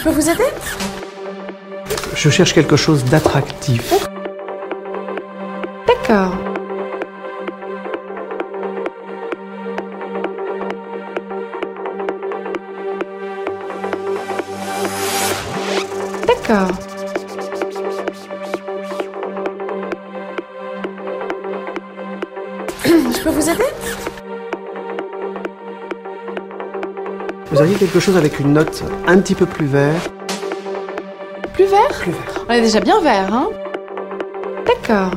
Je peux vous aider? Je cherche quelque chose d'attractif. Quelque chose avec une note un petit peu plus vert Plus vert Plus vert. On est déjà bien vert, hein? D'accord.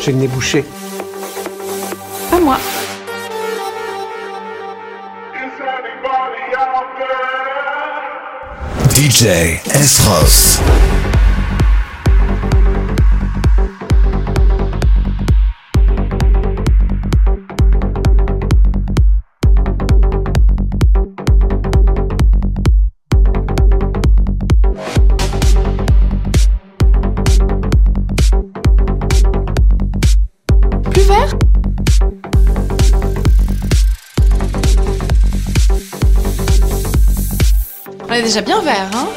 J'ai le nez bouché. Pas moi. DJ Esros. Plus vert, hein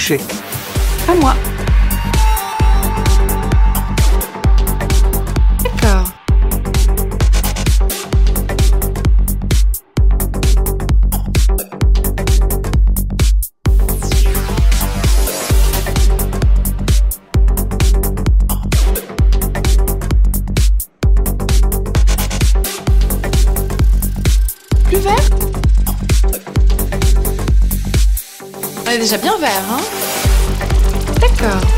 J'ai Vert, hein D'accord.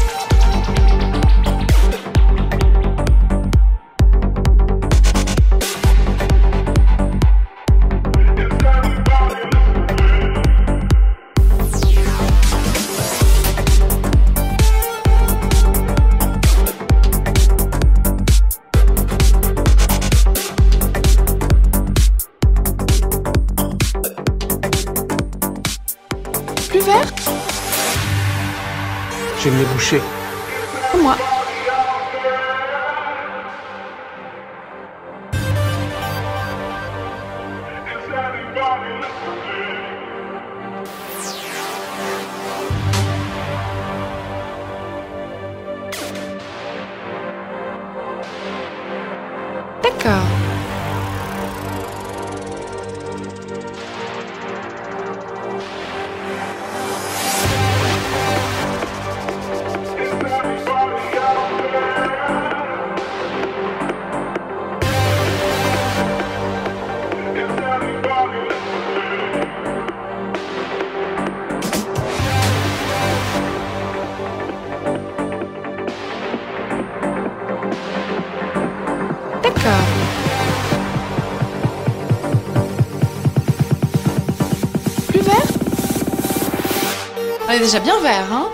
Déjà bien vert, hein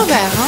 On est déjà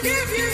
If you